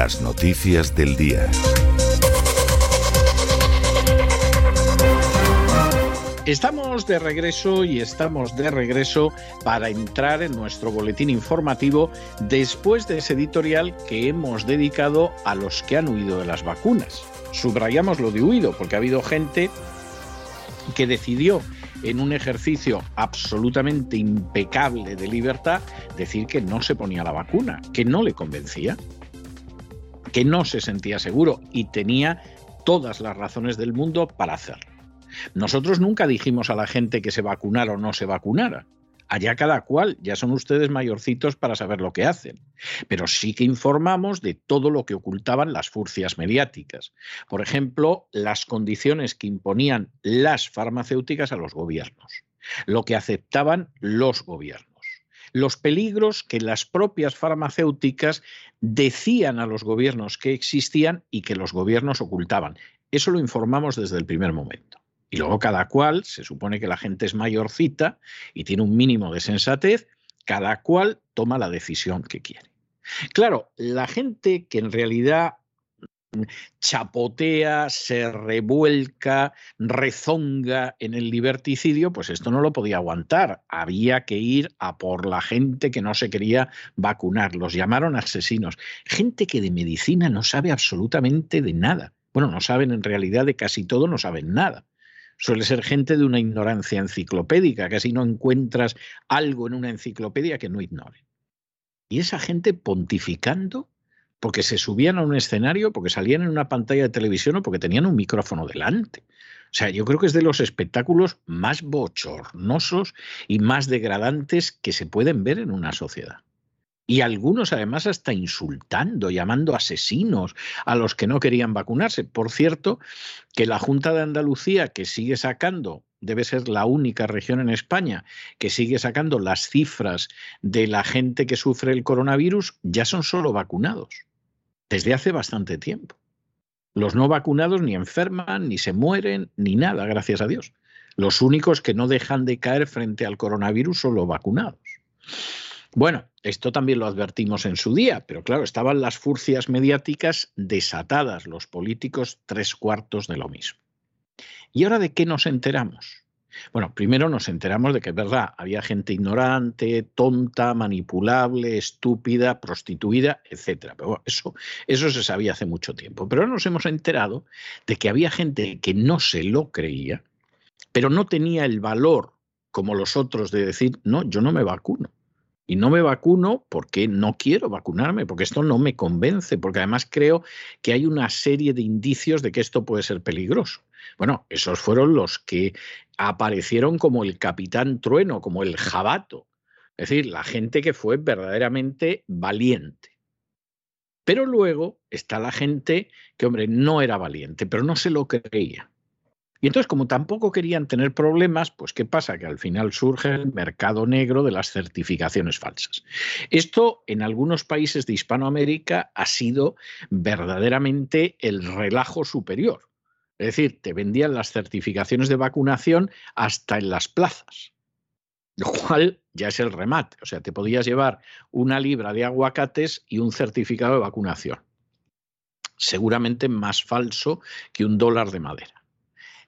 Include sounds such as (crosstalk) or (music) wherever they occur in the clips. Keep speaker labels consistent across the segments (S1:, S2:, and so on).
S1: Las noticias del día.
S2: Estamos de regreso y estamos de regreso para entrar en nuestro boletín informativo después de ese editorial que hemos dedicado a los que han huido de las vacunas. Subrayamos lo de huido porque ha habido gente que decidió en un ejercicio absolutamente impecable de libertad decir que no se ponía la vacuna, que no le convencía, que no se sentía seguro y tenía todas las razones del mundo para hacerlo. Nosotros nunca dijimos a la gente que se vacunara o no se vacunara. Allá cada cual, ya son ustedes mayorcitos para saber lo que hacen. Pero sí que informamos de todo lo que ocultaban las furcias mediáticas. Por ejemplo, las condiciones que imponían las farmacéuticas a los gobiernos, lo que aceptaban los gobiernos, los peligros que las propias farmacéuticas decían a los gobiernos que existían y que los gobiernos ocultaban. Eso lo informamos desde el primer momento. Y luego cada cual, se supone que la gente es mayorcita y tiene un mínimo de sensatez, cada cual toma la decisión que quiere. Claro, la gente que en realidad chapotea, se revuelca, rezonga en el liberticidio, pues esto no lo podía aguantar. Había que ir a por la gente que no se quería vacunar. Los llamaron asesinos. Gente que de medicina no sabe absolutamente de nada. Bueno, no saben en realidad de casi todo, no saben nada suele ser gente de una ignorancia enciclopédica, casi no encuentras algo en una enciclopedia que no ignore. Y esa gente pontificando porque se subían a un escenario, porque salían en una pantalla de televisión o porque tenían un micrófono delante. O sea, yo creo que es de los espectáculos más bochornosos y más degradantes que se pueden ver en una sociedad. Y algunos además hasta insultando, llamando asesinos a los que no querían vacunarse. Por cierto, que la Junta de Andalucía, que sigue sacando debe ser la única región en España que sigue sacando las cifras de la gente que sufre el coronavirus, ya son solo vacunados, desde hace bastante tiempo. Los no vacunados ni enferman, ni se mueren, ni nada, gracias a Dios. Los únicos que no dejan de caer frente al coronavirus son los vacunados. Bueno, esto también lo advertimos en su día, pero claro, estaban las furcias mediáticas desatadas, los políticos tres cuartos de lo mismo. ¿Y ahora de qué nos enteramos? Bueno, primero nos enteramos de que es verdad, había gente ignorante, tonta, manipulable, estúpida, prostituida, etc. Pero eso, eso se sabía hace mucho tiempo. Pero nos hemos enterado de que había gente que no se lo creía, pero no tenía el valor como los otros de decir, no, yo no me vacuno. Y no me vacuno porque no quiero vacunarme, porque esto no me convence, porque además creo que hay una serie de indicios de que esto puede ser peligroso. Bueno, esos fueron los que aparecieron como el capitán trueno, como el jabato, es decir, la gente que fue verdaderamente valiente. Pero luego está la gente que, hombre, no era valiente, pero no se lo creía. Y entonces, como tampoco querían tener problemas, pues ¿qué pasa? Que al final surge el mercado negro de las certificaciones falsas. Esto en algunos países de Hispanoamérica ha sido verdaderamente el relajo superior. Es decir, te vendían las certificaciones de vacunación hasta en las plazas, lo cual ya es el remate. O sea, te podías llevar una libra de aguacates y un certificado de vacunación. Seguramente más falso que un dólar de madera.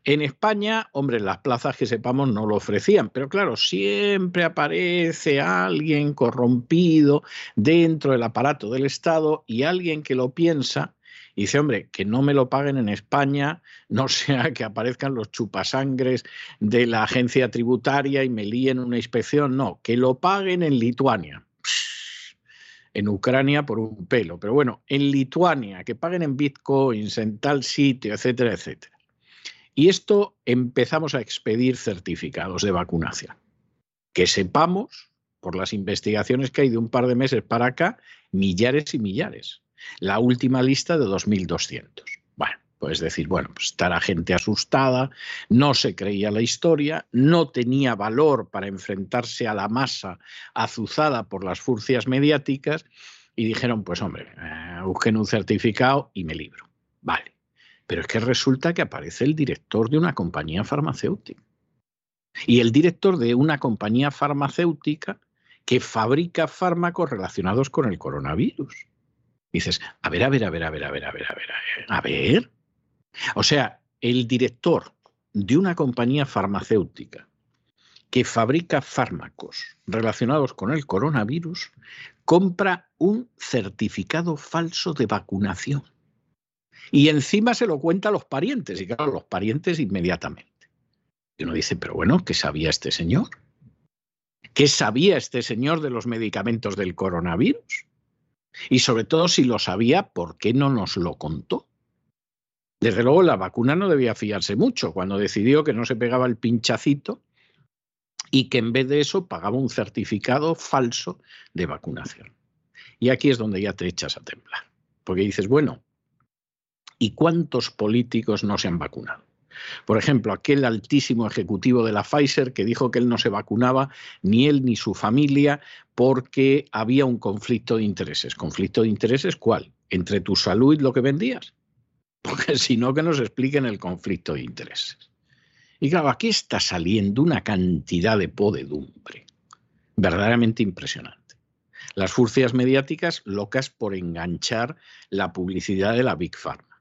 S2: En España, hombre, las plazas que sepamos no lo ofrecían, pero claro, siempre aparece alguien corrompido dentro del aparato del Estado y alguien que lo piensa y dice, hombre, que no me lo paguen en España, no (laughs) sea que aparezcan los chupasangres de la agencia tributaria y me líen una inspección, no, que lo paguen en Lituania. En Ucrania por un pelo, pero bueno, en Lituania, que paguen en bitcoins, en tal sitio, etcétera, etcétera. Y esto empezamos a expedir certificados de vacunación. Que sepamos, por las investigaciones que hay de un par de meses para acá, millares y millares la última lista de 2.200. Bueno, pues decir, bueno, pues estará gente asustada, no se creía la historia, no tenía valor para enfrentarse a la masa azuzada por las furcias mediáticas y dijeron, pues hombre, eh, busquen un certificado y me libro. Vale. Pero es que resulta que aparece el director de una compañía farmacéutica. Y el director de una compañía farmacéutica que fabrica fármacos relacionados con el coronavirus dices, a ver, a ver, a ver, a ver, a ver, a ver, a ver, a ver. O sea, el director de una compañía farmacéutica que fabrica fármacos relacionados con el coronavirus compra un certificado falso de vacunación. Y encima se lo cuenta a los parientes, y claro, los parientes inmediatamente. Y uno dice, pero bueno, ¿qué sabía este señor? ¿Qué sabía este señor de los medicamentos del coronavirus? Y sobre todo, si lo sabía, ¿por qué no nos lo contó? Desde luego, la vacuna no debía fiarse mucho cuando decidió que no se pegaba el pinchacito y que en vez de eso pagaba un certificado falso de vacunación. Y aquí es donde ya te echas a temblar, porque dices, bueno, ¿y cuántos políticos no se han vacunado? Por ejemplo, aquel altísimo ejecutivo de la Pfizer que dijo que él no se vacunaba, ni él ni su familia, porque había un conflicto de intereses. ¿Conflicto de intereses cuál? ¿Entre tu salud y lo que vendías? (laughs) Porque si no, que nos expliquen el conflicto de intereses. Y claro, aquí está saliendo una cantidad de podedumbre verdaderamente impresionante. Las furcias mediáticas locas por enganchar la publicidad de la Big Pharma.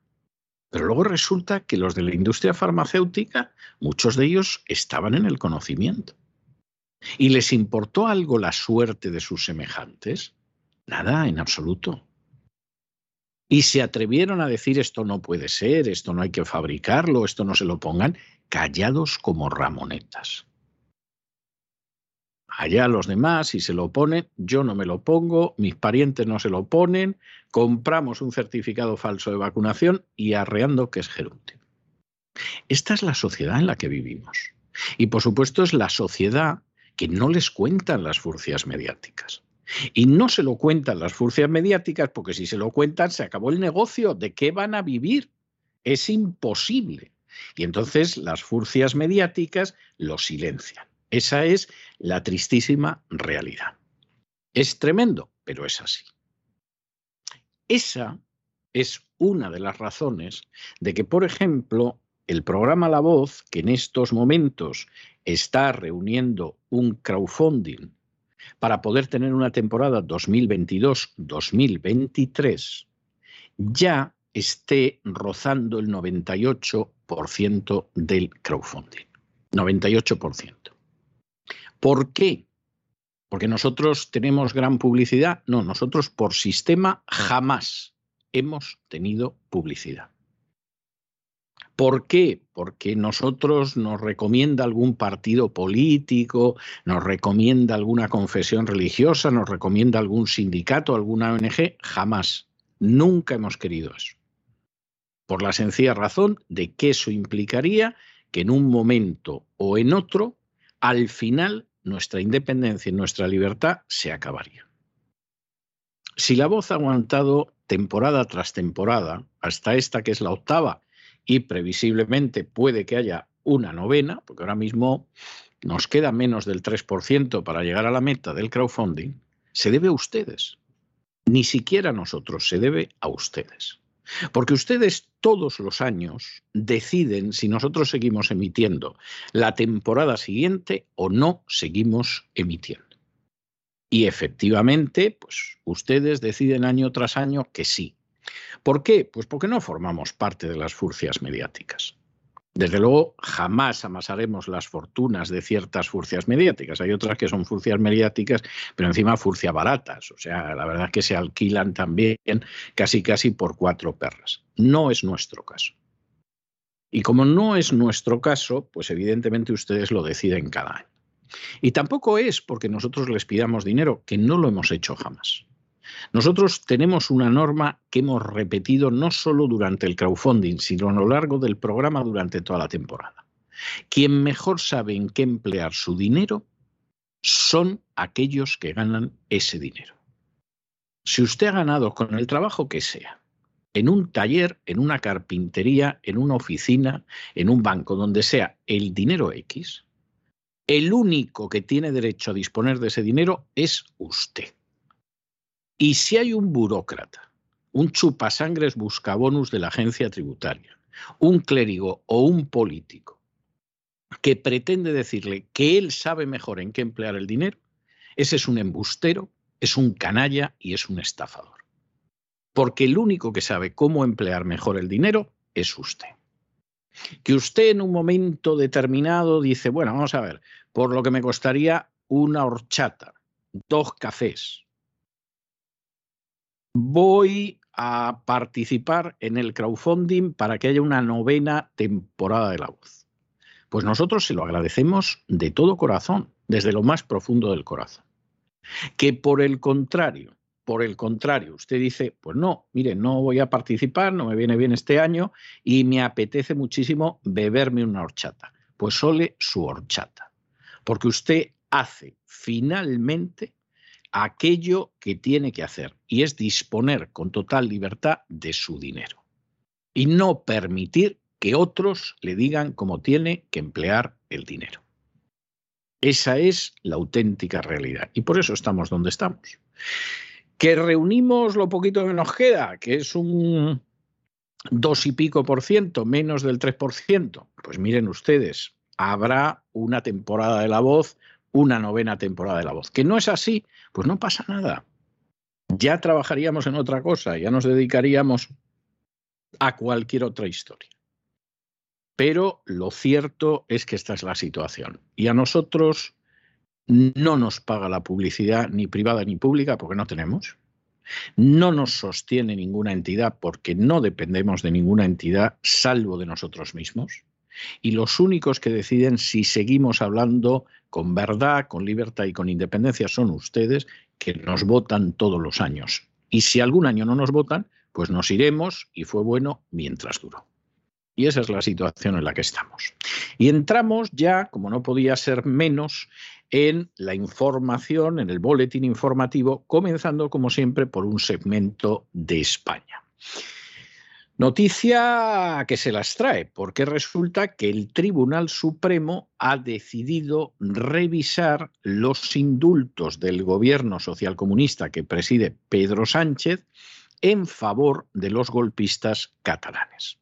S2: Pero luego resulta que los de la industria farmacéutica, muchos de ellos estaban en el conocimiento. ¿Y les importó algo la suerte de sus semejantes? Nada, en absoluto. Y se atrevieron a decir esto no puede ser, esto no hay que fabricarlo, esto no se lo pongan, callados como ramonetas allá los demás, si se lo ponen, yo no me lo pongo, mis parientes no se lo ponen, compramos un certificado falso de vacunación y arreando que es gerúndio. Esta es la sociedad en la que vivimos. Y por supuesto es la sociedad que no les cuentan las furcias mediáticas. Y no se lo cuentan las furcias mediáticas porque si se lo cuentan se acabó el negocio. ¿De qué van a vivir? Es imposible. Y entonces las furcias mediáticas lo silencian. Esa es la tristísima realidad. Es tremendo, pero es así. Esa es una de las razones de que, por ejemplo, el programa La Voz, que en estos momentos está reuniendo un crowdfunding para poder tener una temporada 2022-2023, ya esté rozando el 98% del crowdfunding. 98%. ¿Por qué? Porque nosotros tenemos gran publicidad. No, nosotros por sistema jamás hemos tenido publicidad. ¿Por qué? Porque nosotros nos recomienda algún partido político, nos recomienda alguna confesión religiosa, nos recomienda algún sindicato, alguna ONG. Jamás. Nunca hemos querido eso. Por la sencilla razón de que eso implicaría que en un momento o en otro, al final nuestra independencia y nuestra libertad se acabaría. Si la voz ha aguantado temporada tras temporada, hasta esta que es la octava, y previsiblemente puede que haya una novena, porque ahora mismo nos queda menos del 3% para llegar a la meta del crowdfunding, se debe a ustedes. Ni siquiera a nosotros, se debe a ustedes. Porque ustedes todos los años deciden si nosotros seguimos emitiendo la temporada siguiente o no seguimos emitiendo. Y efectivamente, pues ustedes deciden año tras año que sí. ¿Por qué? Pues porque no formamos parte de las furcias mediáticas. Desde luego, jamás amasaremos las fortunas de ciertas furcias mediáticas. Hay otras que son furcias mediáticas, pero encima furcia baratas. O sea, la verdad es que se alquilan también casi casi por cuatro perras. No es nuestro caso. Y como no es nuestro caso, pues evidentemente ustedes lo deciden cada año. Y tampoco es porque nosotros les pidamos dinero, que no lo hemos hecho jamás. Nosotros tenemos una norma que hemos repetido no solo durante el crowdfunding, sino a lo largo del programa durante toda la temporada. Quien mejor sabe en qué emplear su dinero son aquellos que ganan ese dinero. Si usted ha ganado con el trabajo que sea, en un taller, en una carpintería, en una oficina, en un banco, donde sea el dinero X, el único que tiene derecho a disponer de ese dinero es usted. Y si hay un burócrata, un chupasangres buscabonus de la agencia tributaria, un clérigo o un político que pretende decirle que él sabe mejor en qué emplear el dinero, ese es un embustero, es un canalla y es un estafador. Porque el único que sabe cómo emplear mejor el dinero es usted. Que usted en un momento determinado dice, bueno, vamos a ver, por lo que me costaría una horchata, dos cafés, voy a participar en el crowdfunding para que haya una novena temporada de La Voz. Pues nosotros se lo agradecemos de todo corazón, desde lo más profundo del corazón. Que por el contrario, por el contrario, usted dice, pues no, mire, no voy a participar, no me viene bien este año y me apetece muchísimo beberme una horchata. Pues sole su horchata, porque usted hace finalmente aquello que tiene que hacer y es disponer con total libertad de su dinero y no permitir que otros le digan cómo tiene que emplear el dinero. Esa es la auténtica realidad y por eso estamos donde estamos. Que reunimos lo poquito que nos queda, que es un dos y pico por ciento, menos del tres por ciento. Pues miren ustedes, habrá una temporada de la voz una novena temporada de La Voz. Que no es así, pues no pasa nada. Ya trabajaríamos en otra cosa, ya nos dedicaríamos a cualquier otra historia. Pero lo cierto es que esta es la situación. Y a nosotros no nos paga la publicidad ni privada ni pública porque no tenemos. No nos sostiene ninguna entidad porque no dependemos de ninguna entidad salvo de nosotros mismos. Y los únicos que deciden si seguimos hablando con verdad, con libertad y con independencia son ustedes que nos votan todos los años. Y si algún año no nos votan, pues nos iremos y fue bueno mientras duró. Y esa es la situación en la que estamos. Y entramos ya, como no podía ser menos, en la información, en el boletín informativo, comenzando como siempre por un segmento de España. Noticia que se las trae, porque resulta que el Tribunal Supremo ha decidido revisar los indultos del gobierno socialcomunista que preside Pedro Sánchez en favor de los golpistas catalanes.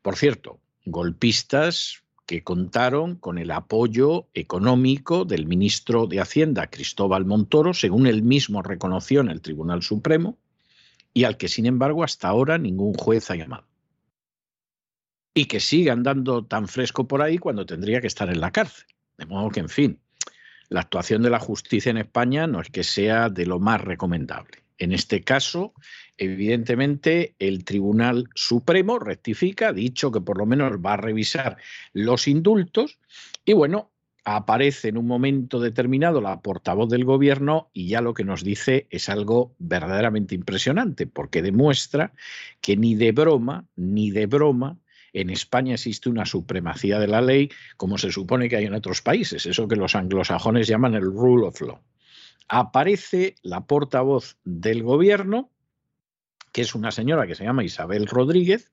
S2: Por cierto, golpistas que contaron con el apoyo económico del ministro de Hacienda, Cristóbal Montoro, según él mismo reconoció en el Tribunal Supremo, y al que, sin embargo, hasta ahora ningún juez ha llamado. Y que sigue andando tan fresco por ahí cuando tendría que estar en la cárcel. De modo que, en fin, la actuación de la justicia en España no es que sea de lo más recomendable. En este caso, evidentemente, el Tribunal Supremo rectifica, ha dicho que por lo menos va a revisar los indultos y bueno, aparece en un momento determinado la portavoz del gobierno y ya lo que nos dice es algo verdaderamente impresionante, porque demuestra que ni de broma, ni de broma, en España existe una supremacía de la ley como se supone que hay en otros países, eso que los anglosajones llaman el rule of law. Aparece la portavoz del gobierno, que es una señora que se llama Isabel Rodríguez,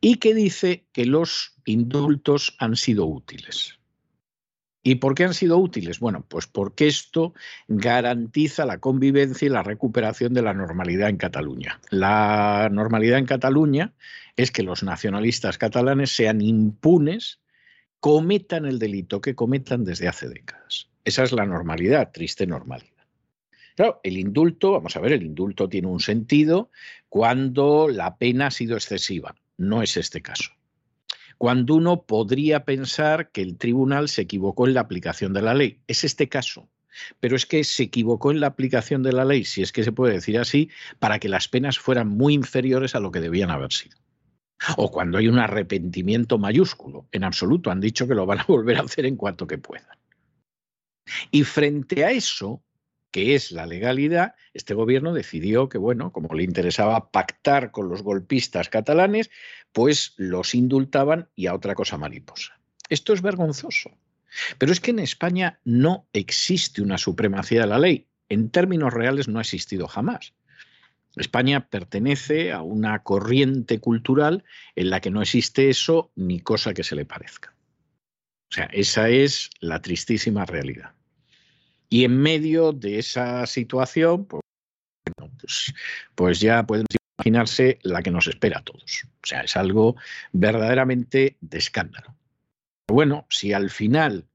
S2: y que dice que los indultos han sido útiles. ¿Y por qué han sido útiles? Bueno, pues porque esto garantiza la convivencia y la recuperación de la normalidad en Cataluña. La normalidad en Cataluña es que los nacionalistas catalanes sean impunes, cometan el delito que cometan desde hace décadas. Esa es la normalidad, triste normalidad. Claro, el indulto, vamos a ver, el indulto tiene un sentido cuando la pena ha sido excesiva. No es este caso cuando uno podría pensar que el tribunal se equivocó en la aplicación de la ley. Es este caso. Pero es que se equivocó en la aplicación de la ley, si es que se puede decir así, para que las penas fueran muy inferiores a lo que debían haber sido. O cuando hay un arrepentimiento mayúsculo, en absoluto, han dicho que lo van a (laughs) volver a hacer en cuanto que puedan. Y frente a eso, que es la legalidad, este gobierno decidió que, bueno, como le interesaba pactar con los golpistas catalanes, pues los indultaban y a otra cosa mariposa. Esto es vergonzoso. Pero es que en España no existe una supremacía de la ley. En términos reales no ha existido jamás. España pertenece a una corriente cultural en la que no existe eso ni cosa que se le parezca. O sea, esa es la tristísima realidad. Y en medio de esa situación, pues, pues, pues, ya pueden imaginarse la que nos espera a todos. O sea, es algo verdaderamente de escándalo. bueno, si al final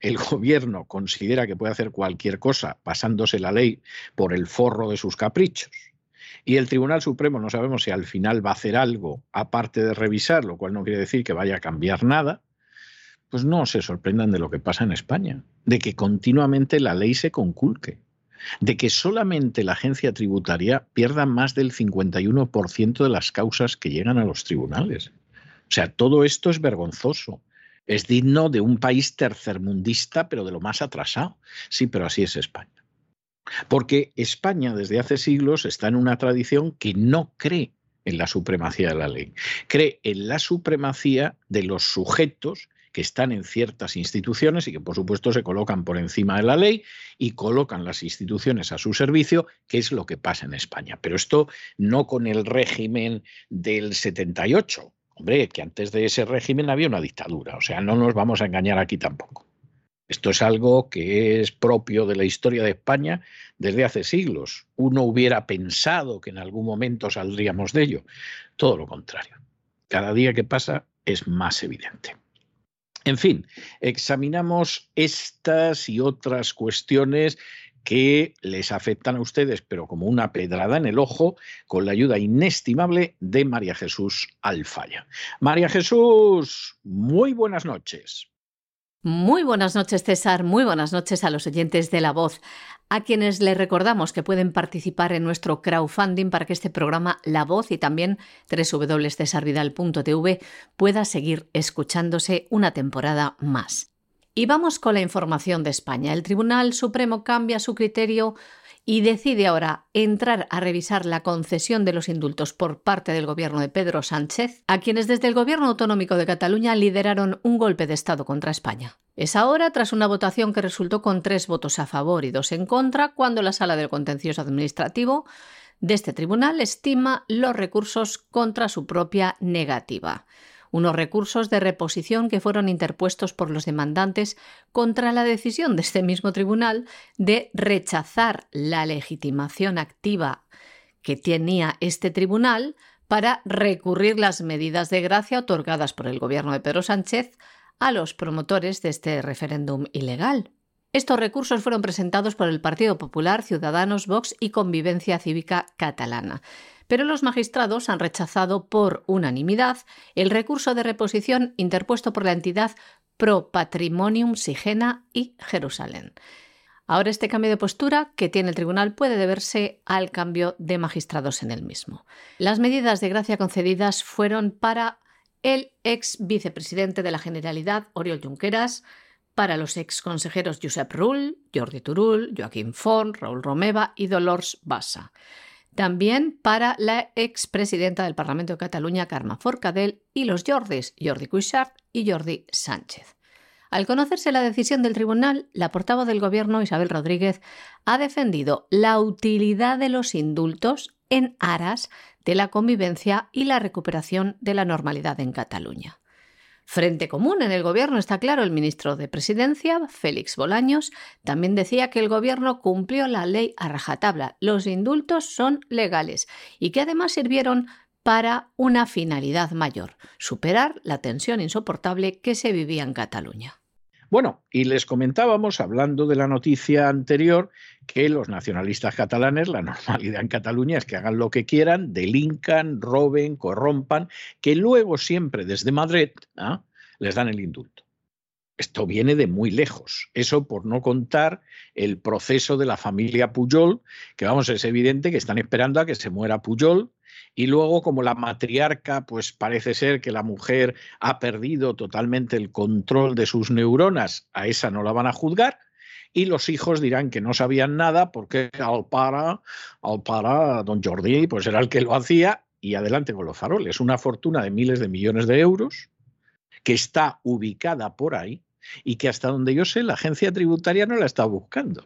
S2: el (laughs) gobierno considera que puede hacer cualquier cosa pasándose la ley por el forro de sus caprichos, y el Tribunal Supremo no sabemos si al final va a hacer algo aparte de revisar, lo cual no quiere decir que vaya a cambiar nada, pues no se sorprendan de lo que pasa en España, de que continuamente la ley se conculque, de que solamente la agencia tributaria pierda más del 51% de las causas que llegan a los tribunales. O sea, todo esto es vergonzoso. Es digno de un país tercermundista, pero de lo más atrasado. Sí, pero así es España. Porque España desde hace siglos está en una tradición que no cree en la supremacía de la ley, cree en la supremacía de los sujetos que están en ciertas instituciones y que por supuesto se colocan por encima de la ley y colocan las instituciones a su servicio, que es lo que pasa en España. Pero esto no con el régimen del 78. Hombre, que antes de ese régimen había una dictadura, o sea, no nos vamos a engañar aquí tampoco. Esto es algo que es propio de la historia de España desde hace siglos. Uno hubiera pensado que en algún momento saldríamos de ello. Todo lo contrario. Cada día que pasa es más evidente. En fin, examinamos estas y otras cuestiones que les afectan a ustedes, pero como una pedrada en el ojo, con la ayuda inestimable de María Jesús Alfaya. María Jesús, muy buenas noches.
S3: Muy buenas noches, César. Muy buenas noches a los oyentes de La Voz, a quienes les recordamos que pueden participar en nuestro crowdfunding para que este programa La Voz y también www.cesarvidal.tv pueda seguir escuchándose una temporada más. Y vamos con la información de España. El Tribunal Supremo cambia su criterio y decide ahora entrar a revisar la concesión de los indultos por parte del gobierno de Pedro Sánchez, a quienes desde el gobierno autonómico de Cataluña lideraron un golpe de Estado contra España. Es ahora tras una votación que resultó con tres votos a favor y dos en contra, cuando la Sala del Contencioso Administrativo de este tribunal estima los recursos contra su propia negativa unos recursos de reposición que fueron interpuestos por los demandantes contra la decisión de este mismo tribunal de rechazar la legitimación activa que tenía este tribunal para recurrir las medidas de gracia otorgadas por el gobierno de Pedro Sánchez a los promotores de este referéndum ilegal. Estos recursos fueron presentados por el Partido Popular, Ciudadanos, Vox y Convivencia Cívica Catalana pero los magistrados han rechazado por unanimidad el recurso de reposición interpuesto por la entidad Pro Patrimonium Sigena y Jerusalén. Ahora este cambio de postura que tiene el tribunal puede deberse al cambio de magistrados en el mismo. Las medidas de gracia concedidas fueron para el ex vicepresidente de la Generalidad, Oriol Junqueras, para los ex consejeros Josep Rull, Jordi Turull, Joaquín Font, Raúl Romeva y Dolors Bassa. También para la expresidenta del Parlamento de Cataluña, Carme Forcadell, y los Jordis, Jordi Cuixart y Jordi Sánchez. Al conocerse la decisión del tribunal, la portavoz del Gobierno, Isabel Rodríguez, ha defendido la utilidad de los indultos en aras de la convivencia y la recuperación de la normalidad en Cataluña. Frente común en el gobierno está claro, el ministro de Presidencia, Félix Bolaños, también decía que el gobierno cumplió la ley a rajatabla. Los indultos son legales y que además sirvieron para una finalidad mayor, superar la tensión insoportable que se vivía en Cataluña.
S2: Bueno, y les comentábamos, hablando de la noticia anterior, que los nacionalistas catalanes, la normalidad en Cataluña es que hagan lo que quieran, delincan, roben, corrompan, que luego siempre desde Madrid ¿ah? les dan el indulto. Esto viene de muy lejos. Eso por no contar el proceso de la familia Pujol, que vamos, es evidente que están esperando a que se muera Pujol y luego como la matriarca, pues parece ser que la mujer ha perdido totalmente el control de sus neuronas, a esa no la van a juzgar, y los hijos dirán que no sabían nada porque al para, al para, don Jordi, pues era el que lo hacía y adelante con los faroles. Una fortuna de miles de millones de euros que está ubicada por ahí y que hasta donde yo sé la agencia tributaria no la está buscando.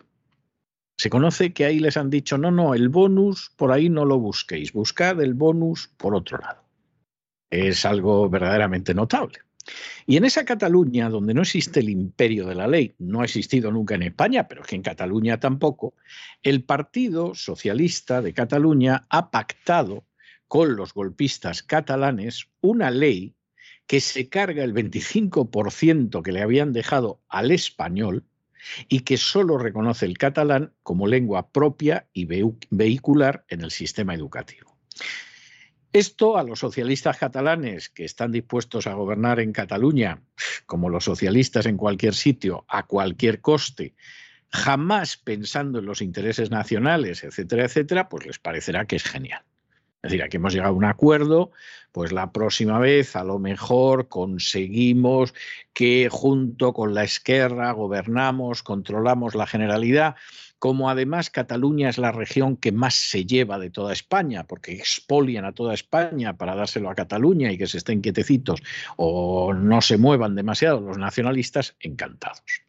S2: Se conoce que ahí les han dicho, no, no, el bonus por ahí no lo busquéis, buscad el bonus por otro lado. Es algo verdaderamente notable. Y en esa Cataluña, donde no existe el imperio de la ley, no ha existido nunca en España, pero es que en Cataluña tampoco, el Partido Socialista de Cataluña ha pactado con los golpistas catalanes una ley que se carga el 25% que le habían dejado al español y que solo reconoce el catalán como lengua propia y vehicular en el sistema educativo. Esto a los socialistas catalanes que están dispuestos a gobernar en Cataluña, como los socialistas en cualquier sitio, a cualquier coste, jamás pensando en los intereses nacionales, etcétera, etcétera, pues les parecerá que es genial. Es decir, aquí hemos llegado a un acuerdo, pues la próxima vez a lo mejor conseguimos que junto con la izquierda gobernamos, controlamos la generalidad como además Cataluña es la región que más se lleva de toda España, porque expolian a toda España para dárselo a Cataluña y que se estén quietecitos o no se muevan demasiado los nacionalistas, encantados.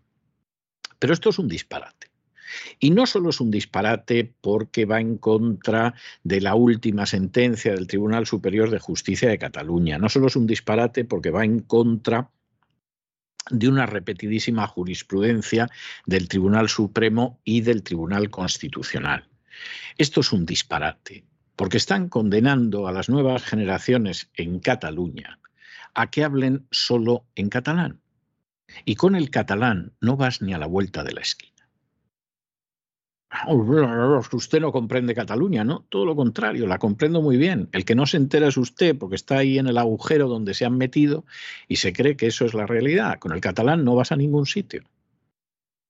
S2: Pero esto es un disparate. Y no solo es un disparate porque va en contra de la última sentencia del Tribunal Superior de Justicia de Cataluña, no solo es un disparate porque va en contra de una repetidísima jurisprudencia del Tribunal Supremo y del Tribunal Constitucional. Esto es un disparate, porque están condenando a las nuevas generaciones en Cataluña a que hablen solo en catalán. Y con el catalán no vas ni a la vuelta de la esquina. Usted no comprende Cataluña, ¿no? Todo lo contrario, la comprendo muy bien. El que no se entera es usted porque está ahí en el agujero donde se han metido y se cree que eso es la realidad. Con el catalán no vas a ningún sitio.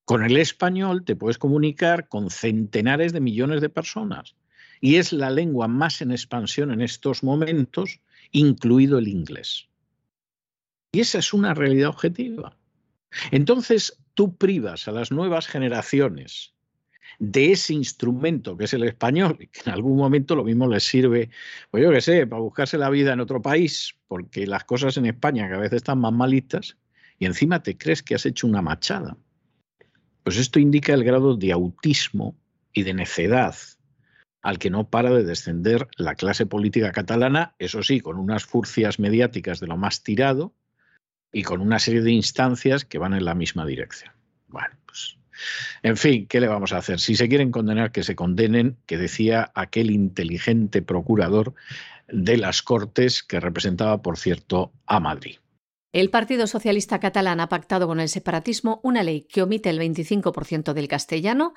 S2: Con el español te puedes comunicar con centenares de millones de personas y es la lengua más en expansión en estos momentos, incluido el inglés. Y esa es una realidad objetiva. Entonces, tú privas a las nuevas generaciones de ese instrumento que es el español, que en algún momento lo mismo les sirve, pues yo qué sé, para buscarse la vida en otro país, porque las cosas en España a veces están más malitas, y encima te crees que has hecho una machada. Pues esto indica el grado de autismo y de necedad al que no para de descender la clase política catalana, eso sí, con unas furcias mediáticas de lo más tirado y con una serie de instancias que van en la misma dirección. Bueno, pues en fin, ¿qué le vamos a hacer? Si se quieren condenar, que se condenen, que decía aquel inteligente procurador de las Cortes que representaba, por cierto, a Madrid.
S3: El Partido Socialista Catalán ha pactado con el separatismo una ley que omite el 25% del castellano,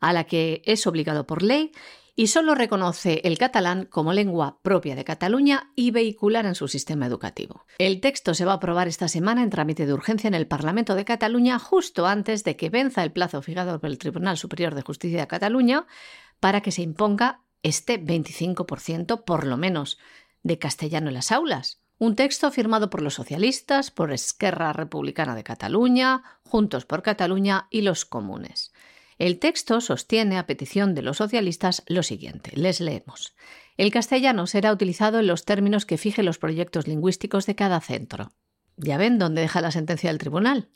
S3: a la que es obligado por ley, y solo reconoce el catalán como lengua propia de Cataluña y vehicular en su sistema educativo. El texto se va a aprobar esta semana en trámite de urgencia en el Parlamento de Cataluña justo antes de que venza el plazo fijado por el Tribunal Superior de Justicia de Cataluña para que se imponga este 25% por lo menos de castellano en las aulas. Un texto firmado por los socialistas, por Esquerra Republicana de Cataluña, Juntos por Cataluña y los comunes. El texto sostiene, a petición de los socialistas, lo siguiente. Les leemos. El castellano será utilizado en los términos que fije los proyectos lingüísticos de cada centro. ¿Ya ven dónde deja la sentencia del tribunal?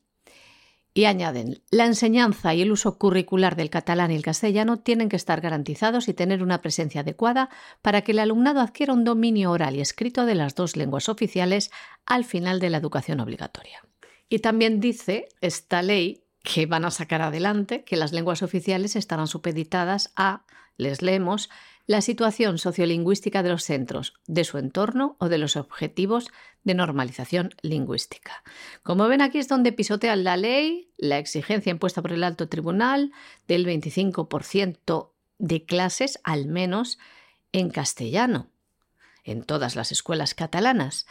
S3: Y añaden, la enseñanza y el uso curricular del catalán y el castellano tienen que estar garantizados y tener una presencia adecuada para que el alumnado adquiera un dominio oral y escrito de las dos lenguas oficiales al final de la educación obligatoria. Y también dice esta ley que van a sacar adelante, que las lenguas oficiales estarán supeditadas a, les leemos, la situación sociolingüística de los centros, de su entorno o de los objetivos de normalización lingüística. Como ven aquí es donde pisotean la ley, la exigencia impuesta por el alto tribunal del 25% de clases al menos en castellano en todas las escuelas catalanas.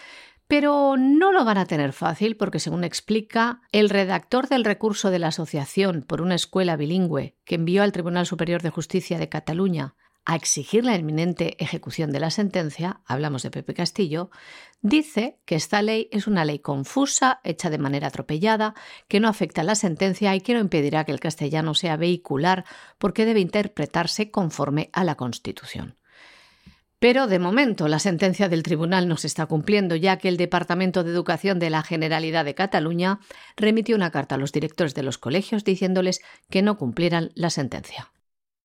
S3: Pero no lo van a tener fácil porque, según explica el redactor del recurso de la Asociación por una escuela bilingüe que envió al Tribunal Superior de Justicia de Cataluña a exigir la inminente ejecución de la sentencia, hablamos de Pepe Castillo, dice que esta ley es una ley confusa, hecha de manera atropellada, que no afecta a la sentencia y que no impedirá que el castellano sea vehicular porque debe interpretarse conforme a la Constitución. Pero de momento la sentencia del tribunal no se está cumpliendo, ya que el Departamento de Educación de la Generalidad de Cataluña remitió una carta a los directores de los colegios diciéndoles que no cumplieran la sentencia.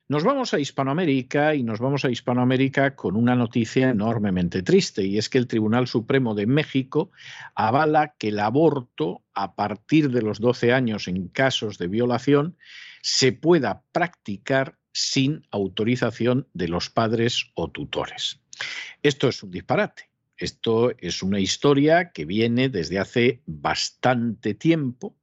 S2: Nos vamos a Hispanoamérica y nos vamos a Hispanoamérica con una noticia enormemente triste y es que el Tribunal Supremo de México avala que el aborto a partir de los 12 años en casos de violación se pueda practicar sin autorización de los padres o tutores. Esto es un disparate. Esto es una historia que viene desde hace bastante tiempo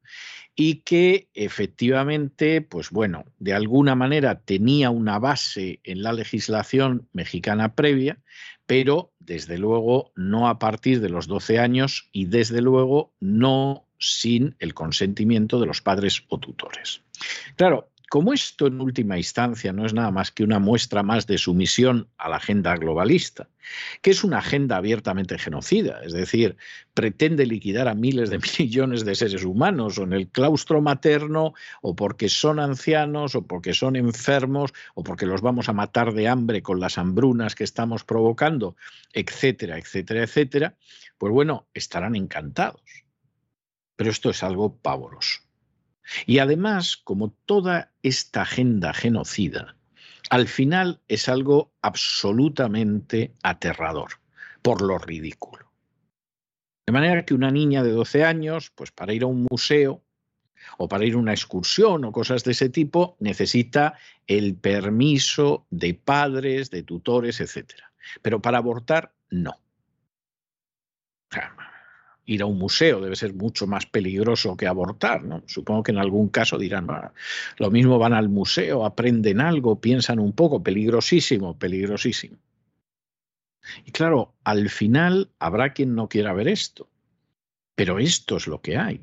S2: y que efectivamente, pues bueno, de alguna manera tenía una base en la legislación mexicana previa, pero desde luego no a partir de los 12 años y desde luego no sin el consentimiento de los padres o tutores. Claro, como esto en última instancia no es nada más que una muestra más de sumisión a la agenda globalista, que es una agenda abiertamente genocida, es decir, pretende liquidar a miles de (laughs) millones de seres humanos o en el claustro materno o porque son ancianos o porque son enfermos o porque los vamos a matar de hambre con las hambrunas que estamos provocando, etcétera, etcétera, etcétera, pues bueno, estarán encantados. Pero esto es algo pavoroso. Y además, como toda esta agenda genocida, al final es algo absolutamente aterrador, por lo ridículo. De manera que una niña de 12 años, pues para ir a un museo o para ir a una excursión o cosas de ese tipo, necesita el permiso de padres, de tutores, etc. Pero para abortar, no ir a un museo debe ser mucho más peligroso que abortar, ¿no? Supongo que en algún caso dirán, lo mismo van al museo, aprenden algo, piensan un poco, peligrosísimo, peligrosísimo. Y claro, al final habrá quien no quiera ver esto, pero esto es lo que hay.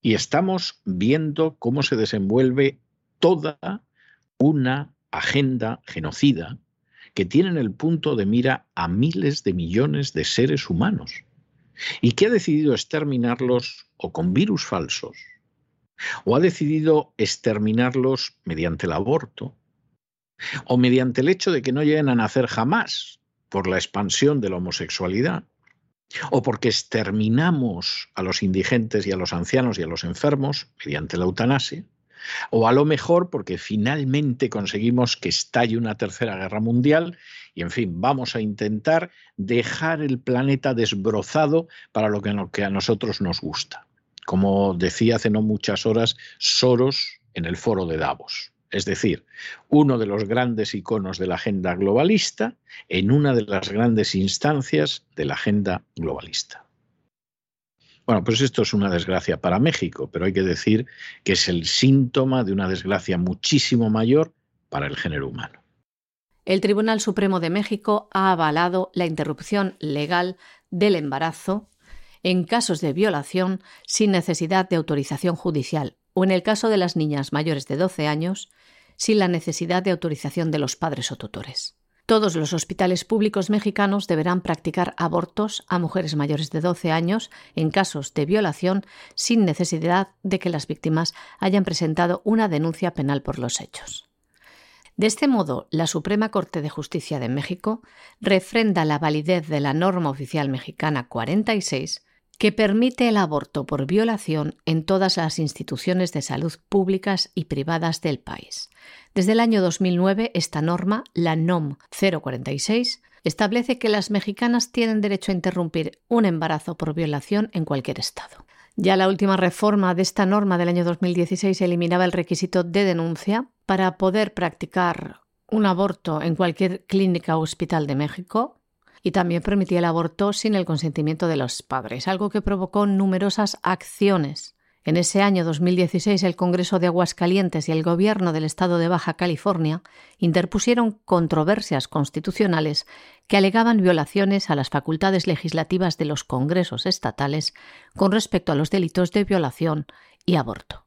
S2: Y estamos viendo cómo se desenvuelve toda una agenda genocida que tiene en el punto de mira a miles de millones de seres humanos y que ha decidido exterminarlos o con virus falsos o ha decidido exterminarlos mediante el aborto, o mediante el hecho de que no lleguen a nacer jamás por la expansión de la homosexualidad, o porque exterminamos a los indigentes y a los ancianos y a los enfermos mediante la eutanasia, o a lo mejor porque finalmente conseguimos que estalle una tercera guerra mundial y, en fin, vamos a intentar dejar el planeta desbrozado para lo que a nosotros nos gusta. Como decía hace no muchas horas Soros en el foro de Davos. Es decir, uno de los grandes iconos de la agenda globalista en una de las grandes instancias de la agenda globalista. Bueno, pues esto es una desgracia para México, pero hay que decir que es el síntoma de una desgracia muchísimo mayor para el género humano.
S3: El Tribunal Supremo de México ha avalado la interrupción legal del embarazo en casos de violación sin necesidad de autorización judicial o en el caso de las niñas mayores de 12 años sin la necesidad de autorización de los padres o tutores. Todos los hospitales públicos mexicanos deberán practicar abortos a mujeres mayores de 12 años en casos de violación sin necesidad de que las víctimas hayan presentado una denuncia penal por los hechos. De este modo, la Suprema Corte de Justicia de México refrenda la validez de la norma oficial mexicana 46 que permite el aborto por violación en todas las instituciones de salud públicas y privadas del país. Desde el año 2009, esta norma, la NOM 046, establece que las mexicanas tienen derecho a interrumpir un embarazo por violación en cualquier estado. Ya la última reforma de esta norma del año 2016 eliminaba el requisito de denuncia para poder practicar un aborto en cualquier clínica o hospital de México, y también permitía el aborto sin el consentimiento de los padres, algo que provocó numerosas acciones. En ese año 2016 el Congreso de Aguascalientes y el Gobierno del Estado de Baja California interpusieron controversias constitucionales que alegaban violaciones a las facultades legislativas de los congresos estatales con respecto a los delitos de violación y aborto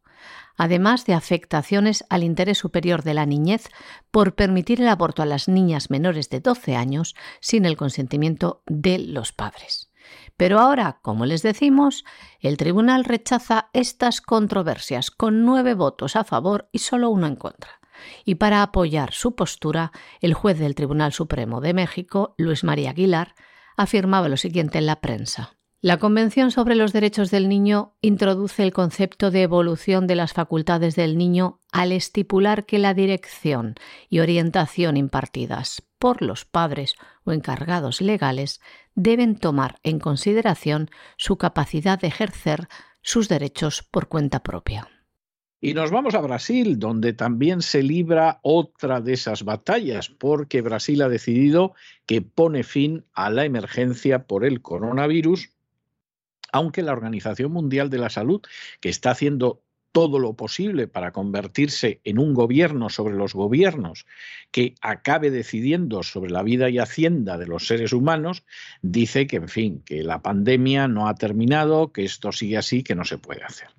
S3: además de afectaciones al interés superior de la niñez por permitir el aborto a las niñas menores de 12 años sin el consentimiento de los padres. Pero ahora, como les decimos, el tribunal rechaza estas controversias con nueve votos a favor y solo uno en contra. Y para apoyar su postura, el juez del Tribunal Supremo de México, Luis María Aguilar, afirmaba lo siguiente en la prensa. La Convención sobre los Derechos del Niño introduce el concepto de evolución de las facultades del niño al estipular que la dirección y orientación impartidas por los padres o encargados legales deben tomar en consideración su capacidad de ejercer sus derechos por cuenta propia.
S2: Y nos vamos a Brasil, donde también se libra otra de esas batallas, porque Brasil ha decidido que pone fin a la emergencia por el coronavirus aunque la Organización Mundial de la Salud, que está haciendo todo lo posible para convertirse en un gobierno sobre los gobiernos que acabe decidiendo sobre la vida y hacienda de los seres humanos, dice que, en fin, que la pandemia no ha terminado, que esto sigue así, que no se puede hacer.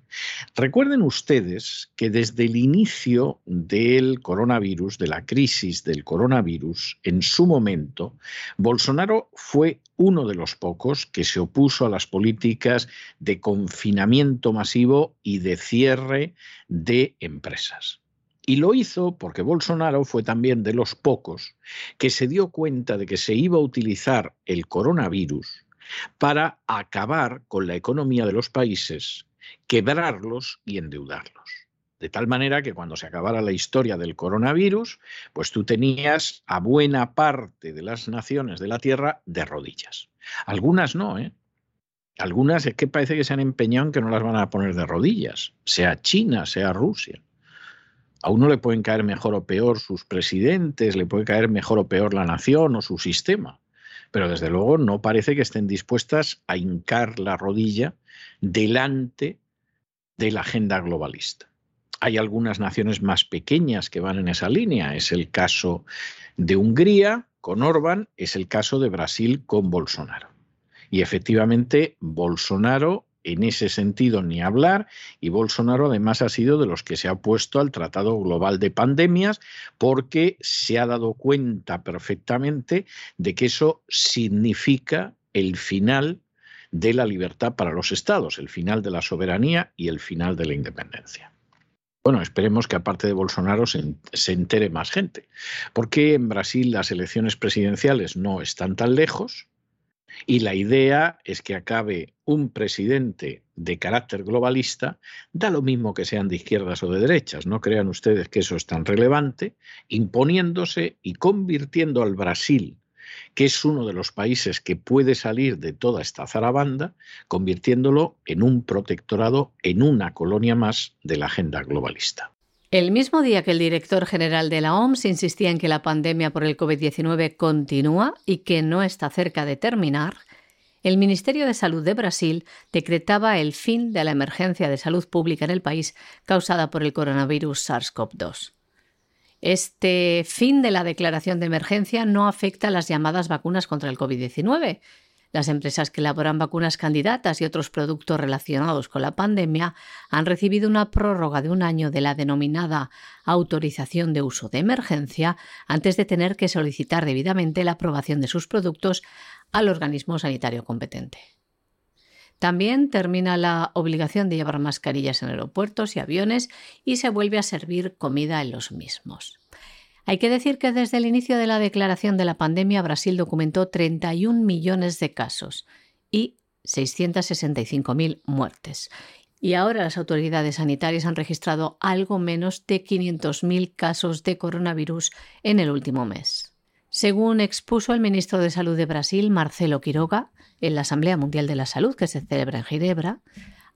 S2: Recuerden ustedes que desde el inicio del coronavirus, de la crisis del coronavirus, en su momento, Bolsonaro fue uno de los pocos que se opuso a las políticas de confinamiento masivo y de cierre de empresas. Y lo hizo porque Bolsonaro fue también de los pocos que se dio cuenta de que se iba a utilizar el coronavirus para acabar con la economía de los países quebrarlos y endeudarlos. De tal manera que cuando se acabara la historia del coronavirus, pues tú tenías a buena parte de las naciones de la Tierra de rodillas. Algunas no, ¿eh? Algunas es que parece que se han empeñado en que no las van a poner de rodillas, sea China, sea Rusia. A uno le pueden caer mejor o peor sus presidentes, le puede caer mejor o peor la nación o su sistema, pero desde luego no parece que estén dispuestas a hincar la rodilla delante de la agenda globalista. Hay algunas naciones más pequeñas que van en esa línea. Es el caso de Hungría con Orbán, es el caso de Brasil con Bolsonaro. Y efectivamente, Bolsonaro en ese sentido ni hablar y Bolsonaro además ha sido de los que se ha opuesto al Tratado Global de Pandemias porque se ha dado cuenta perfectamente de que eso significa el final de la libertad para los estados, el final de la soberanía y el final de la independencia. Bueno, esperemos que aparte de Bolsonaro se, entere más gente, porque en Brasil las elecciones presidenciales no están tan lejos y la idea es que acabe un presidente de carácter globalista, da lo mismo que sean de izquierdas o de derechas, no crean ustedes que eso es tan relevante, imponiéndose y convirtiendo al Brasil, que es uno de los países que puede salir de toda esta zarabanda, convirtiéndolo en un protectorado, en una colonia más de la agenda globalista.
S3: El mismo día que el director general de la OMS insistía en que la pandemia por el COVID-19 continúa y que no está cerca de terminar, el Ministerio de Salud de Brasil decretaba el fin de la emergencia de salud pública en el país causada por el coronavirus SARS-CoV-2. Este fin de la declaración de emergencia no afecta a las llamadas vacunas contra el COVID-19, las empresas que elaboran vacunas candidatas y otros productos relacionados con la pandemia han recibido una prórroga de un año de la denominada autorización de uso de emergencia antes de tener que solicitar debidamente la aprobación de sus productos al organismo sanitario competente. También termina la obligación de llevar mascarillas en aeropuertos y aviones y se vuelve a servir comida en los mismos. Hay que decir que desde el inicio de la declaración de la pandemia Brasil documentó 31 millones de casos y 665.000 muertes. Y ahora las autoridades sanitarias han registrado algo menos de 500.000 casos de coronavirus en el último mes. Según expuso el ministro de Salud de Brasil, Marcelo Quiroga, en la Asamblea Mundial de la Salud que se celebra en Ginebra,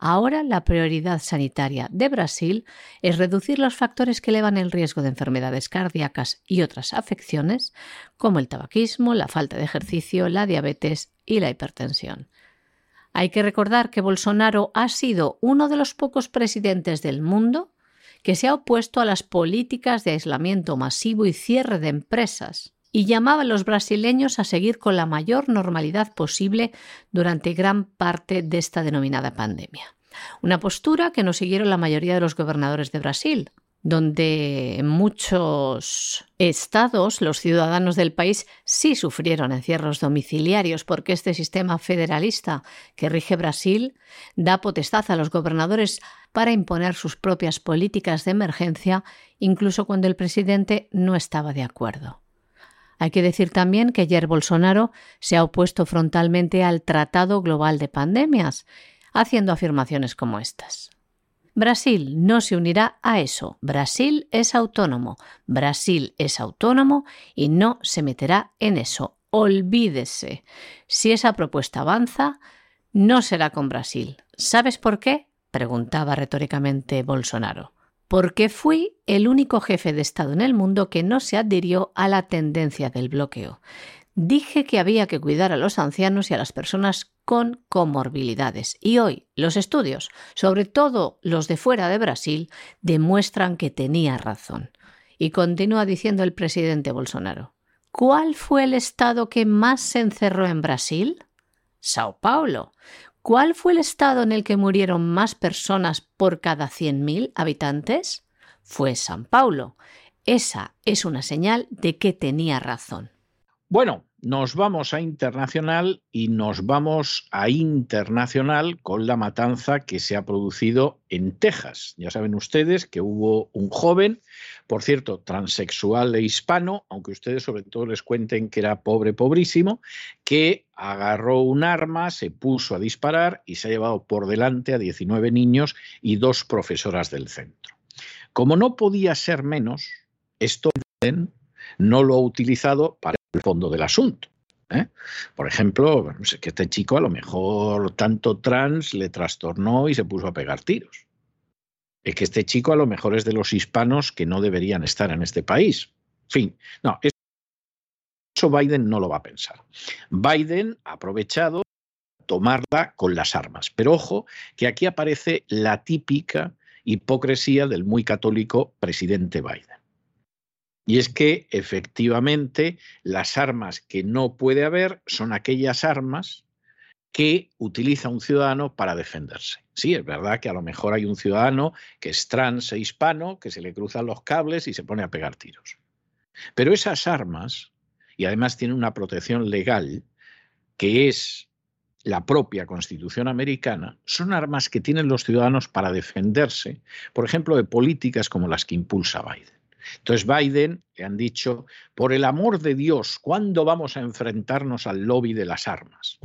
S3: Ahora la prioridad sanitaria de Brasil es reducir los factores que elevan el riesgo de enfermedades cardíacas y otras afecciones, como el tabaquismo, la falta de ejercicio, la diabetes y la hipertensión. Hay que recordar que Bolsonaro ha sido uno de los pocos presidentes del mundo que se ha opuesto a las políticas de aislamiento masivo y cierre de empresas y llamaba a los brasileños a seguir con la mayor normalidad posible durante gran parte de esta denominada pandemia. Una postura que no siguieron la mayoría de los gobernadores de Brasil, donde en muchos estados los ciudadanos del país sí sufrieron encierros domiciliarios porque este sistema federalista que rige Brasil da potestad a los gobernadores para imponer sus propias políticas de emergencia incluso cuando el presidente no estaba de acuerdo. Hay que decir también que Jair Bolsonaro se ha opuesto frontalmente al Tratado Global de Pandemias, haciendo afirmaciones como estas. Brasil no se unirá a eso. Brasil es autónomo. Brasil es autónomo y no se meterá en eso. Olvídese. Si esa propuesta avanza, no será con Brasil. ¿Sabes por qué? preguntaba retóricamente Bolsonaro porque fui el único jefe de Estado en el mundo que no se adhirió a la tendencia del bloqueo. Dije que había que cuidar a los ancianos y a las personas con comorbilidades. Y hoy los estudios, sobre todo los de fuera de Brasil, demuestran que tenía razón. Y continúa diciendo el presidente Bolsonaro. ¿Cuál fue el estado que más se encerró en Brasil? Sao Paulo. ¿Cuál fue el estado en el que murieron más personas por cada 100.000 habitantes? Fue San Paulo. Esa es una señal de que tenía razón.
S2: Bueno, nos vamos a internacional y nos vamos a internacional con la matanza que se ha producido en Texas. Ya saben ustedes que hubo un joven, por cierto, transexual e hispano, aunque ustedes sobre todo les cuenten que era pobre, pobrísimo, que agarró un arma, se puso a disparar y se ha llevado por delante a 19 niños y dos profesoras del centro. Como no podía ser menos, esto no lo ha utilizado para el fondo del asunto. ¿eh? Por ejemplo, que este chico a lo mejor tanto trans le trastornó y se puso a pegar tiros. Es que este chico a lo mejor es de los hispanos que no deberían estar en este país. Fin, no, eso Biden no lo va a pensar. Biden ha aprovechado tomarla con las armas. Pero ojo, que aquí aparece la típica hipocresía del muy católico presidente Biden. Y es que efectivamente las armas que no puede haber son aquellas armas que utiliza un ciudadano para defenderse. Sí, es verdad que a lo mejor hay un ciudadano que es trans e hispano, que se le cruzan los cables y se pone a pegar tiros. Pero esas armas, y además tienen una protección legal, que es la propia Constitución americana, son armas que tienen los ciudadanos para defenderse, por ejemplo, de políticas como las que impulsa Biden. Entonces Biden le han dicho, por el amor de Dios, ¿cuándo vamos a enfrentarnos al lobby de las armas?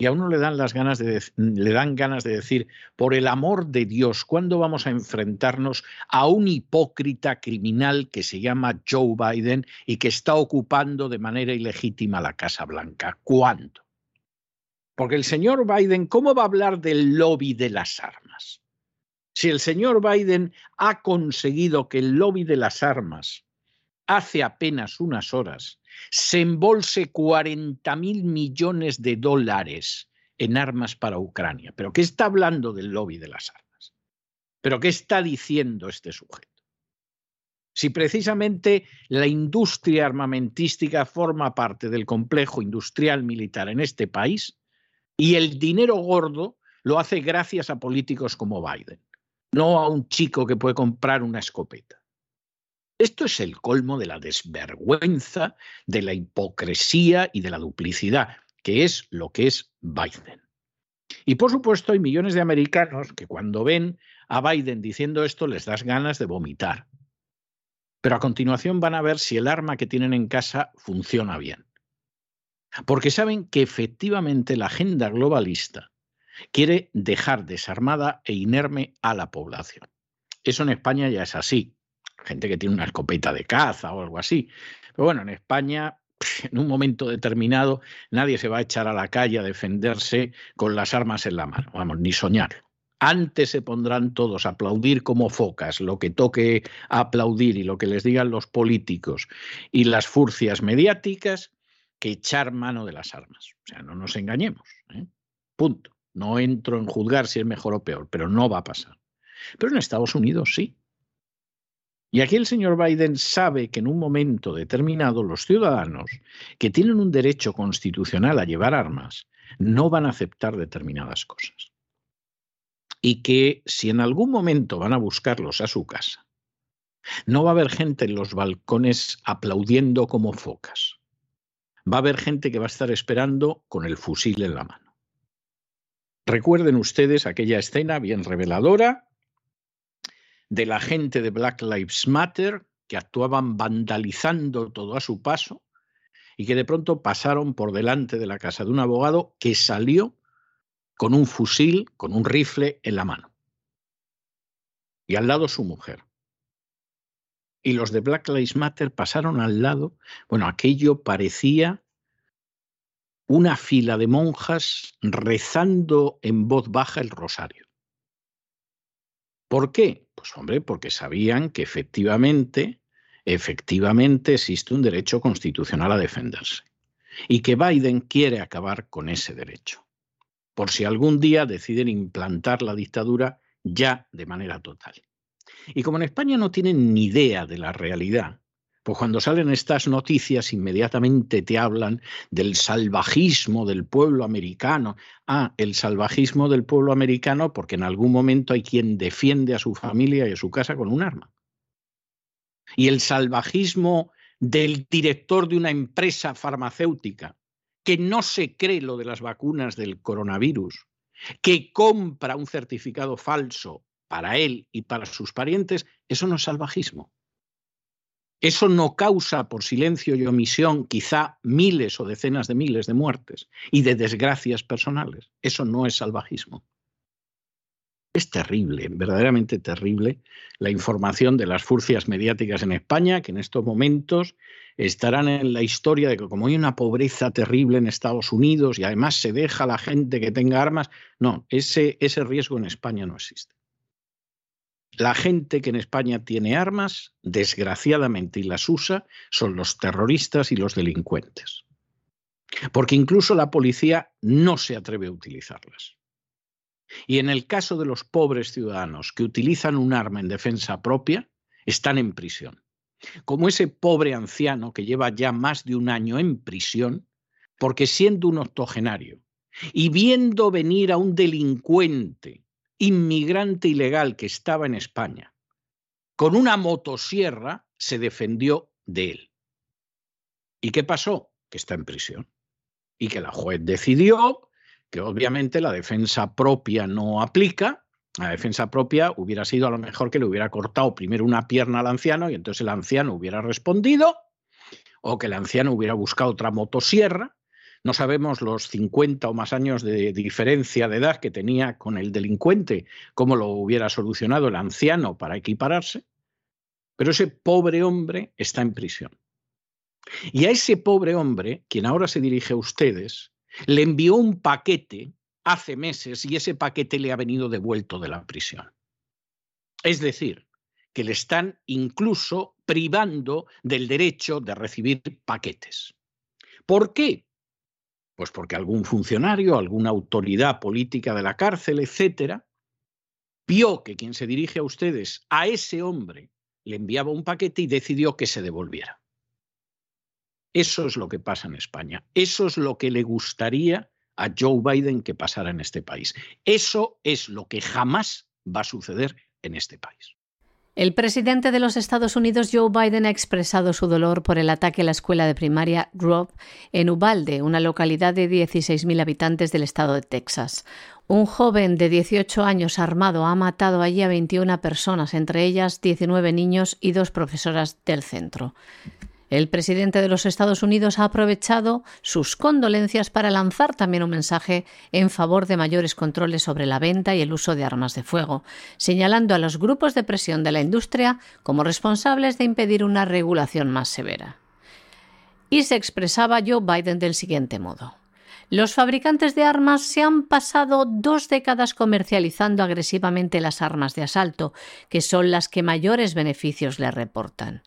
S2: Y a uno le dan, las ganas de, le dan ganas de decir, por el amor de Dios, ¿cuándo vamos a enfrentarnos a un hipócrita criminal que se llama Joe Biden y que está ocupando de manera ilegítima la Casa Blanca? ¿Cuándo? Porque el señor Biden, ¿cómo va a hablar del lobby de las armas? Si el señor Biden ha conseguido que el lobby de las armas hace apenas unas horas se embolse 40 mil millones de dólares en armas para Ucrania. ¿Pero qué está hablando del lobby de las armas? ¿Pero qué está diciendo este sujeto? Si precisamente la industria armamentística forma parte del complejo industrial militar en este país y el dinero gordo lo hace gracias a políticos como Biden no a un chico que puede comprar una escopeta. Esto es el colmo de la desvergüenza, de la hipocresía y de la duplicidad, que es lo que es Biden. Y por supuesto hay millones de americanos que cuando ven a Biden diciendo esto les das ganas de vomitar. Pero a continuación van a ver si el arma que tienen en casa funciona bien. Porque saben que efectivamente la agenda globalista quiere dejar desarmada e inerme a la población. Eso en España ya es así. Gente que tiene una escopeta de caza o algo así. Pero bueno, en España, (laughs) en un momento determinado, nadie se va a echar a la calle a defenderse con las armas en la mano. Vamos, ni soñar. Antes se pondrán todos a aplaudir como focas lo que toque aplaudir y lo que les digan los políticos y las furcias mediáticas que echar mano de las armas. O sea, no nos engañemos. ¿eh? Punto. No entro en juzgar si es mejor o peor, pero no va a pasar. Pero en Estados Unidos sí. Y aquí el señor Biden sabe que en un momento determinado los ciudadanos que tienen un derecho constitucional a llevar armas no van a aceptar determinadas cosas. Y que si en algún momento van a buscarlos a su casa, no va a haber gente en los balcones aplaudiendo como focas. Va a haber gente que va a estar esperando con el fusil en la mano. Recuerden ustedes aquella escena bien reveladora de la gente de Black Lives Matter que actuaban vandalizando todo a su paso y que de pronto pasaron por delante de la casa de un abogado que salió con un fusil, con un rifle en la mano. Y al lado su mujer. Y los de Black Lives Matter pasaron al lado. Bueno, aquello parecía una fila de monjas rezando en voz baja el rosario. ¿Por qué? Pues hombre, porque sabían que efectivamente, efectivamente existe un derecho constitucional a defenderse y que Biden quiere acabar con ese derecho, por si algún día deciden implantar la dictadura ya de manera total. Y como en España no tienen ni idea de la realidad, pues cuando salen estas noticias inmediatamente te hablan del salvajismo del pueblo americano. Ah, el salvajismo del pueblo americano porque en algún momento hay quien defiende a su familia y a su casa con un arma. Y el salvajismo del director de una empresa farmacéutica que no se cree lo de las vacunas del coronavirus, que compra un certificado falso para él y para sus parientes, eso no es salvajismo. Eso no causa por silencio y omisión quizá miles o decenas de miles de muertes y de desgracias personales. Eso no es salvajismo. Es terrible, verdaderamente terrible, la información de las furcias mediáticas en España, que en estos momentos estarán en la historia de que como hay una pobreza terrible en Estados Unidos y además se deja a la gente que tenga armas, no, ese, ese riesgo en España no existe. La gente que en España tiene armas, desgraciadamente, y las usa, son los terroristas y los delincuentes. Porque incluso la policía no se atreve a utilizarlas. Y en el caso de los pobres ciudadanos que utilizan un arma en defensa propia, están en prisión. Como ese pobre anciano que lleva ya más de un año en prisión porque siendo un octogenario y viendo venir a un delincuente inmigrante ilegal que estaba en España, con una motosierra, se defendió de él. ¿Y qué pasó? Que está en prisión. Y que la juez decidió que obviamente la defensa propia no aplica. La defensa propia hubiera sido a lo mejor que le hubiera cortado primero una pierna al anciano y entonces el anciano hubiera respondido, o que el anciano hubiera buscado otra motosierra. No sabemos los 50 o más años de diferencia de edad que tenía con el delincuente, cómo lo hubiera solucionado el anciano para equipararse. Pero ese pobre hombre está en prisión. Y a ese pobre hombre, quien ahora se dirige a ustedes, le envió un paquete hace meses y ese paquete le ha venido devuelto de la prisión. Es decir, que le están incluso privando del derecho de recibir paquetes. ¿Por qué? Pues porque algún funcionario, alguna autoridad política de la cárcel, etcétera, vio que quien se dirige a ustedes, a ese hombre, le enviaba un paquete y decidió que se devolviera. Eso es lo que pasa en España. Eso es lo que le gustaría a Joe Biden que pasara en este país. Eso es lo que jamás va a suceder en este país.
S3: El presidente de los Estados Unidos, Joe Biden, ha expresado su dolor por el ataque a la escuela de primaria Grove en Ubalde, una localidad de 16.000 habitantes del estado de Texas. Un joven de 18 años armado ha matado allí a 21 personas, entre ellas 19 niños y dos profesoras del centro. El presidente de los Estados Unidos ha aprovechado sus condolencias para lanzar también un mensaje en favor de mayores controles sobre la venta y el uso de armas de fuego, señalando a los grupos de presión de la industria como responsables de impedir una regulación más severa. Y se expresaba Joe Biden del siguiente modo. Los fabricantes de armas se han pasado dos décadas comercializando agresivamente las armas de asalto, que son las que mayores beneficios le reportan.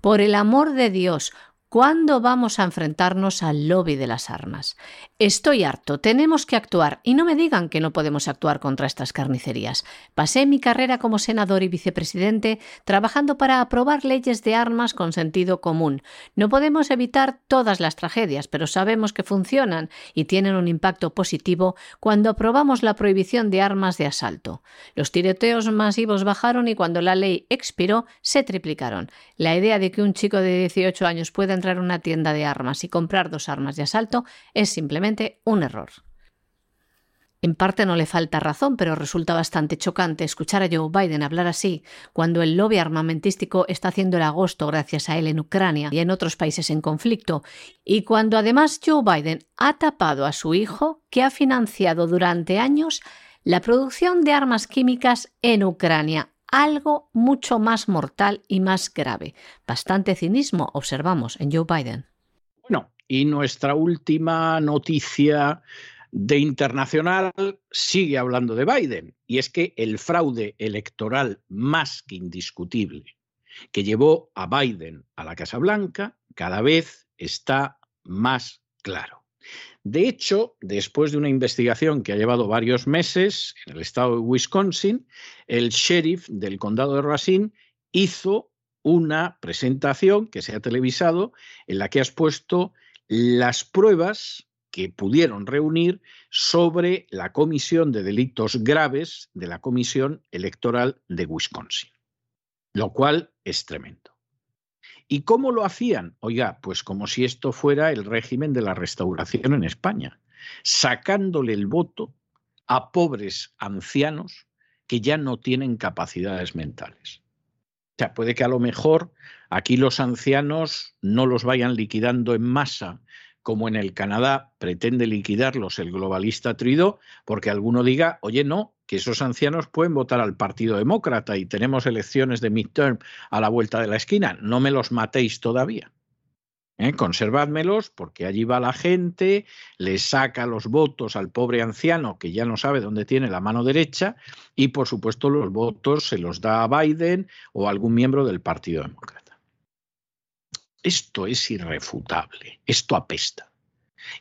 S3: Por el amor de Dios, ¿Cuándo vamos a enfrentarnos al lobby de las armas? Estoy harto, tenemos que actuar y no me digan que no podemos actuar contra estas carnicerías. Pasé mi carrera como senador y vicepresidente trabajando para aprobar leyes de armas con sentido común. No podemos evitar todas las tragedias, pero sabemos que funcionan y tienen un impacto positivo cuando aprobamos la prohibición de armas de asalto. Los tiroteos masivos bajaron y cuando la ley expiró se triplicaron. La idea de que un chico de 18 años pueda entrar a una tienda de armas y comprar dos armas de asalto es un error. En parte no le falta razón, pero resulta bastante chocante escuchar a Joe Biden hablar así cuando el lobby armamentístico está haciendo el agosto gracias a él en Ucrania y en otros países en conflicto, y cuando además Joe Biden ha tapado a su hijo que ha financiado durante años la producción de armas químicas en Ucrania, algo mucho más mortal y más grave. Bastante cinismo observamos en Joe Biden.
S2: Bueno, y nuestra última noticia de internacional sigue hablando de Biden, y es que el fraude electoral más que indiscutible que llevó a Biden a la Casa Blanca cada vez está más claro. De hecho, después de una investigación que ha llevado varios meses en el estado de Wisconsin, el sheriff del condado de Racine hizo una presentación que se ha televisado en la que ha expuesto las pruebas que pudieron reunir sobre la comisión de delitos graves de la Comisión Electoral de Wisconsin, lo cual es tremendo. ¿Y cómo lo hacían? Oiga, pues como si esto fuera el régimen de la restauración en España, sacándole el voto a pobres ancianos que ya no tienen capacidades mentales. O sea, puede que a lo mejor aquí los ancianos no los vayan liquidando en masa como en el Canadá pretende liquidarlos el globalista Trudeau, porque alguno diga, oye, no, que esos ancianos pueden votar al Partido Demócrata y tenemos elecciones de midterm a la vuelta de la esquina. No me los matéis todavía. ¿Eh? Conservádmelos porque allí va la gente, le saca los votos al pobre anciano que ya no sabe dónde tiene la mano derecha y por supuesto los votos se los da a Biden o a algún miembro del Partido Demócrata. Esto es irrefutable, esto apesta.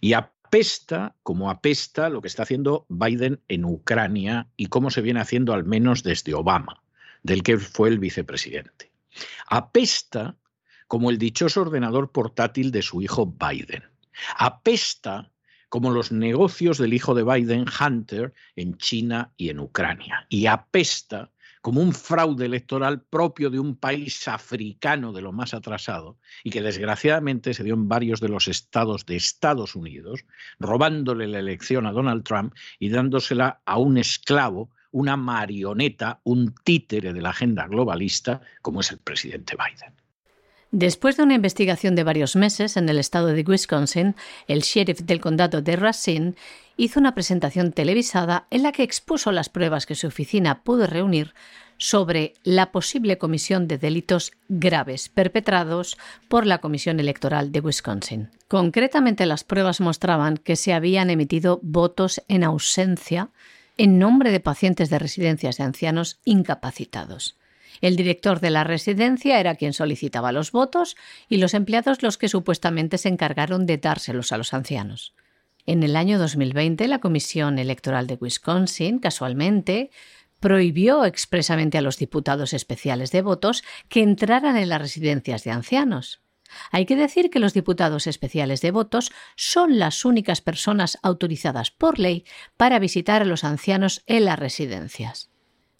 S2: Y apesta como apesta lo que está haciendo Biden en Ucrania y cómo se viene haciendo al menos desde Obama, del que fue el vicepresidente. Apesta como el dichoso ordenador portátil de su hijo Biden. Apesta como los negocios del hijo de Biden, Hunter, en China y en Ucrania. Y apesta como un fraude electoral propio de un país africano de lo más atrasado y que desgraciadamente se dio en varios de los estados de Estados Unidos, robándole la elección a Donald Trump y dándosela a un esclavo, una marioneta, un títere de la agenda globalista como es el presidente Biden.
S3: Después de una investigación de varios meses en el estado de Wisconsin, el sheriff del condado de Racine hizo una presentación televisada en la que expuso las pruebas que su oficina pudo reunir sobre la posible comisión de delitos graves perpetrados por la Comisión Electoral de Wisconsin. Concretamente, las pruebas mostraban que se habían emitido votos en ausencia en nombre de pacientes de residencias de ancianos incapacitados. El director de la residencia era quien solicitaba los votos y los empleados los que supuestamente se encargaron de dárselos a los ancianos. En el año 2020, la Comisión Electoral de Wisconsin, casualmente, prohibió expresamente a los diputados especiales de votos que entraran en las residencias de ancianos. Hay que decir que los diputados especiales de votos son las únicas personas autorizadas por ley para visitar a los ancianos en las residencias.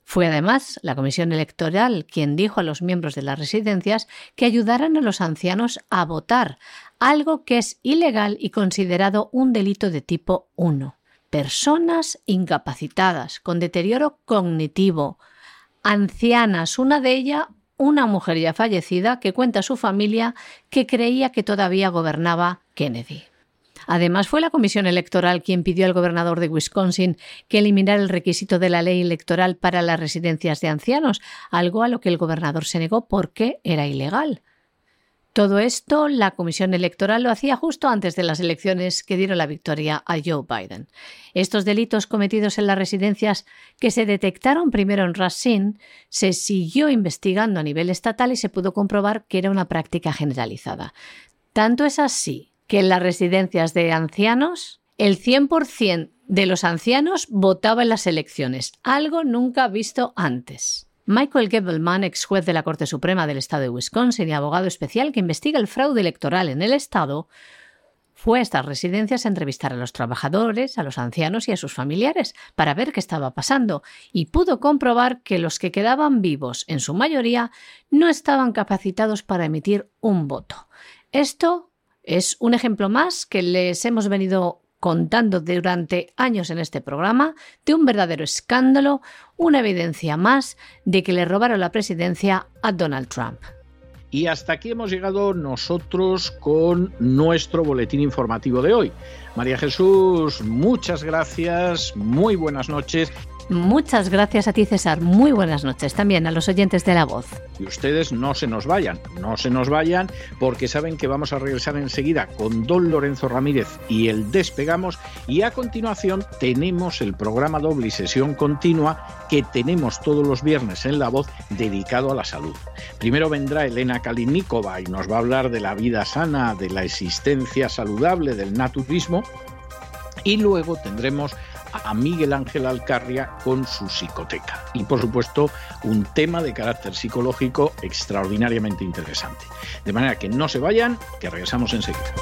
S3: Fue además la Comisión Electoral quien dijo a los miembros de las residencias que ayudaran a los ancianos a votar, algo que es ilegal y considerado un delito de tipo 1. Personas incapacitadas, con deterioro cognitivo, ancianas, una de ellas una mujer ya fallecida que cuenta a su familia que creía que todavía gobernaba Kennedy. Además, fue la Comisión Electoral quien pidió al gobernador de Wisconsin que eliminara el requisito de la ley electoral para las residencias de ancianos, algo a lo que el gobernador se negó porque era ilegal. Todo esto la Comisión Electoral lo hacía justo antes de las elecciones que dieron la victoria a Joe Biden. Estos delitos cometidos en las residencias que se detectaron primero en Racine se siguió investigando a nivel estatal y se pudo comprobar que era una práctica generalizada. Tanto es así que en las residencias de ancianos el 100% de los ancianos votaba en las elecciones, algo nunca visto antes. Michael Gebelman, ex juez de la Corte Suprema del Estado de Wisconsin y abogado especial que investiga el fraude electoral en el Estado, fue a estas residencias a entrevistar a los trabajadores, a los ancianos y a sus familiares para ver qué estaba pasando y pudo comprobar que los que quedaban vivos, en su mayoría, no estaban capacitados para emitir un voto. Esto es un ejemplo más que les hemos venido contando durante años en este programa de un verdadero escándalo, una evidencia más de que le robaron la presidencia a Donald Trump.
S2: Y hasta aquí hemos llegado nosotros con nuestro boletín informativo de hoy. María Jesús, muchas gracias, muy buenas noches
S3: Muchas gracias a ti, César. Muy buenas noches también a los oyentes de La Voz.
S2: Y ustedes no se nos vayan, no se nos vayan, porque saben que vamos a regresar enseguida con Don Lorenzo Ramírez y el Despegamos. Y a continuación tenemos el programa doble y sesión continua que tenemos todos los viernes en La Voz dedicado a la salud. Primero vendrá Elena Kalinikova y nos va a hablar de la vida sana, de la existencia saludable, del naturismo. Y luego tendremos a Miguel Ángel Alcarria con su psicoteca. Y por supuesto, un tema de carácter psicológico extraordinariamente interesante. De manera que no se vayan, que regresamos enseguida.